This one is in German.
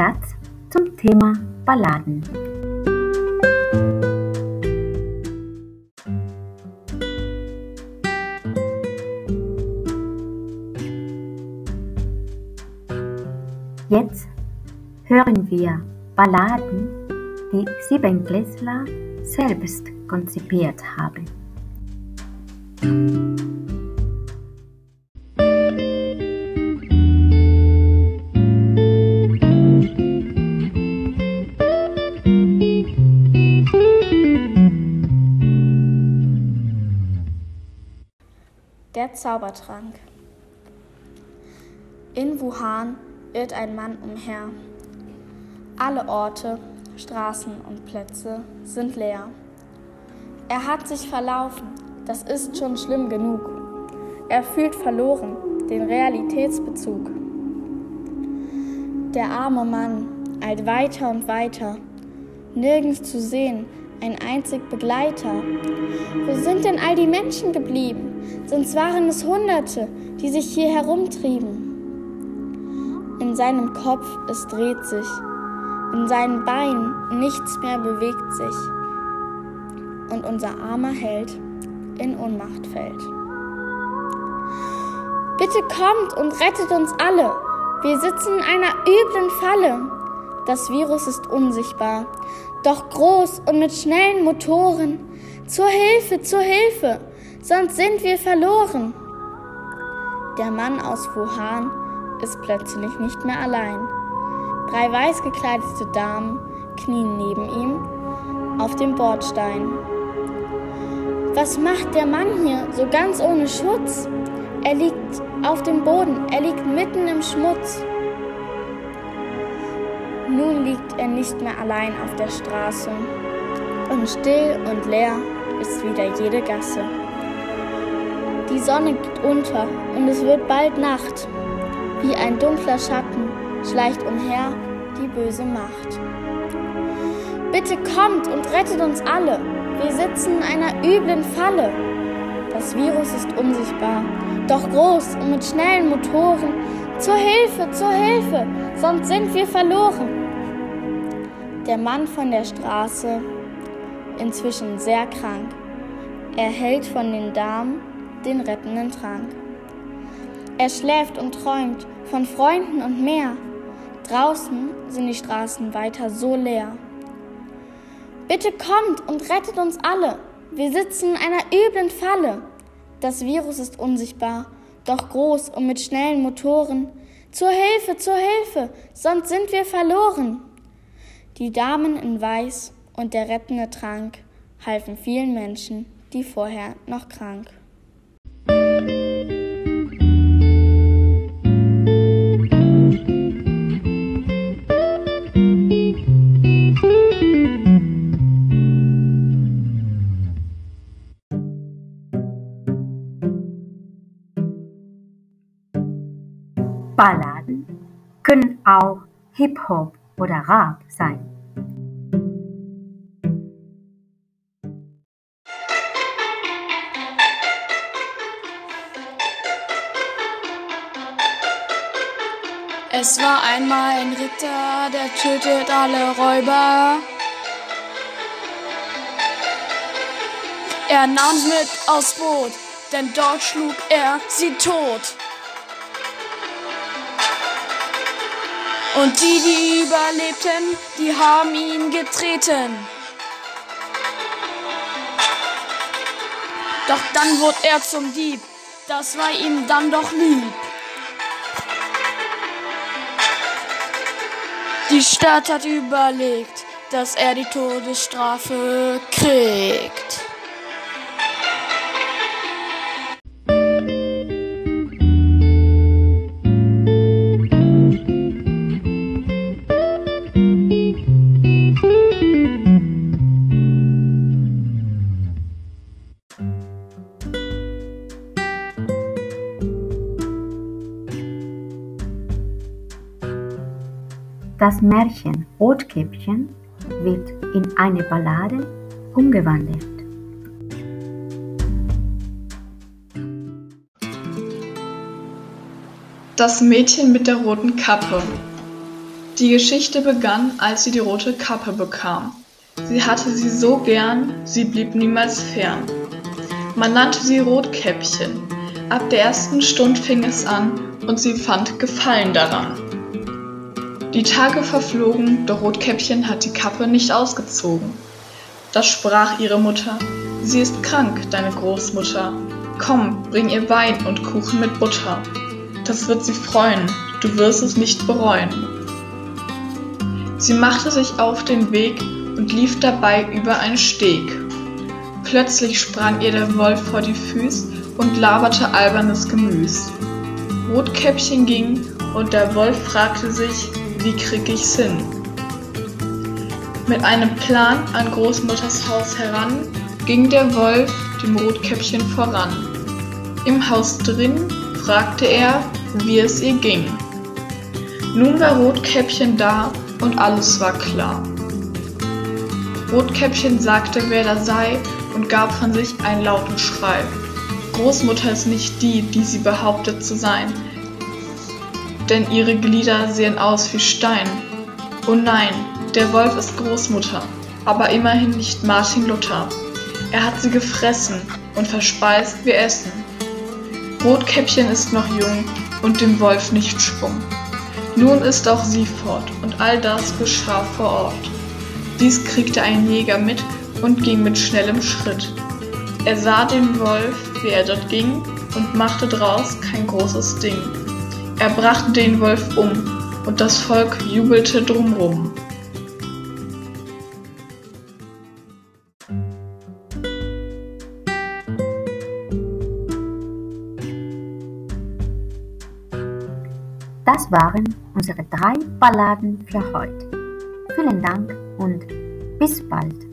Podcast zum Thema Balladen. Jetzt hören wir Balladen, die Siebenklässler selbst konzipiert haben. Der Zaubertrank. In Wuhan irrt ein Mann umher. Alle Orte, Straßen und Plätze sind leer. Er hat sich verlaufen, das ist schon schlimm genug. Er fühlt verloren den Realitätsbezug. Der arme Mann eilt weiter und weiter, nirgends zu sehen, ein einzig Begleiter. Wo sind denn all die Menschen geblieben? Sonst waren es Hunderte, die sich hier herumtrieben. In seinem Kopf es dreht sich, in seinen Beinen nichts mehr bewegt sich. Und unser armer Held in Ohnmacht fällt. Bitte kommt und rettet uns alle. Wir sitzen in einer üblen Falle. Das Virus ist unsichtbar, doch groß und mit schnellen Motoren. Zur Hilfe, zur Hilfe, sonst sind wir verloren. Der Mann aus Wuhan ist plötzlich nicht mehr allein. Drei weiß gekleidete Damen knien neben ihm auf dem Bordstein. Was macht der Mann hier so ganz ohne Schutz? Er liegt auf dem Boden, er liegt mitten im Schmutz. Nun liegt er nicht mehr allein auf der Straße und still und leer ist wieder jede Gasse. Die Sonne geht unter und es wird bald Nacht. Wie ein dunkler Schatten schleicht umher die böse Macht. Bitte kommt und rettet uns alle. Wir sitzen in einer üblen Falle. Das Virus ist unsichtbar, doch groß und mit schnellen Motoren. Zur Hilfe, zur Hilfe, sonst sind wir verloren. Der Mann von der Straße, inzwischen sehr krank, erhält von den Damen den rettenden Trank. Er schläft und träumt von Freunden und mehr. Draußen sind die Straßen weiter so leer. Bitte kommt und rettet uns alle. Wir sitzen in einer üblen Falle. Das Virus ist unsichtbar, doch groß und mit schnellen Motoren. Zur Hilfe, zur Hilfe, sonst sind wir verloren. Die Damen in Weiß und der rettende Trank halfen vielen Menschen, die vorher noch krank. Auch Hip-Hop oder Rap sein. Es war einmal ein Ritter, der tötet alle Räuber. Er nahm mit aufs Boot, denn dort schlug er sie tot. Und die, die überlebten, die haben ihn getreten. Doch dann wurde er zum Dieb, das war ihm dann doch lieb. Die Stadt hat überlegt, dass er die Todesstrafe kriegt. Das Märchen Rotkäppchen wird in eine Ballade umgewandelt. Das Mädchen mit der roten Kappe. Die Geschichte begann, als sie die rote Kappe bekam. Sie hatte sie so gern, sie blieb niemals fern. Man nannte sie Rotkäppchen. Ab der ersten Stund fing es an, und sie fand Gefallen daran. Die Tage verflogen, doch Rotkäppchen hat die Kappe nicht ausgezogen. Da sprach ihre Mutter, sie ist krank, deine Großmutter. Komm, bring ihr Wein und Kuchen mit Butter. Das wird sie freuen, du wirst es nicht bereuen. Sie machte sich auf den Weg und lief dabei über einen Steg. Plötzlich sprang ihr der Wolf vor die Füß und laberte albernes Gemüs. Rotkäppchen ging und der Wolf fragte sich, wie krieg ich's hin? Mit einem Plan an Großmutters Haus heran ging der Wolf dem Rotkäppchen voran. Im Haus drin fragte er, wie es ihr ging. Nun war Rotkäppchen da und alles war klar. Rotkäppchen sagte, wer da sei und gab von sich einen lauten Schrei. Großmutter ist nicht die, die sie behauptet zu sein, denn ihre Glieder sehen aus wie Stein. Oh nein, der Wolf ist Großmutter, aber immerhin nicht Martin Luther. Er hat sie gefressen und verspeist wie Essen. Rotkäppchen ist noch jung und dem Wolf nicht Schwung. Nun ist auch sie fort und all das geschah vor Ort. Dies kriegte ein Jäger mit und ging mit schnellem Schritt. Er sah den Wolf, wie er dort ging, und machte draus kein großes Ding. Er brachte den Wolf um, und das Volk jubelte drumrum. Das waren unsere drei Balladen für heute. Vielen Dank und bis bald.